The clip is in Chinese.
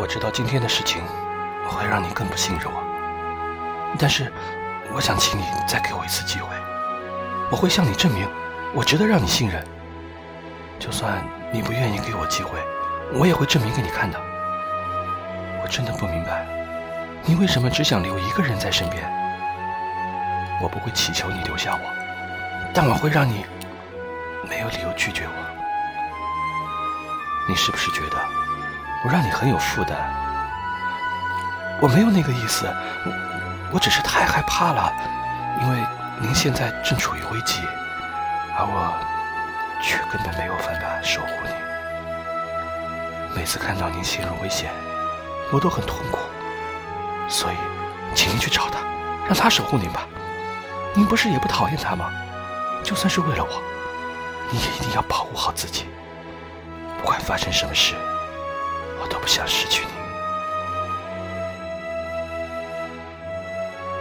我知道今天的事情会让你更不信任我，但是我想请你再给我一次机会。我会向你证明，我值得让你信任。就算你不愿意给我机会，我也会证明给你看的。我真的不明白，你为什么只想留一个人在身边。我不会祈求你留下我，但我会让你没有理由拒绝我。你是不是觉得我让你很有负担？我没有那个意思，我我只是太害怕了，因为您现在正处于危机，而我却根本没有办法守护您。每次看到您陷入危险，我都很痛苦，所以，请您去找他，让他守护您吧。您不是也不讨厌他吗？就算是为了我，你也一定要保护好自己。不管发生什么事，我都不想失去你。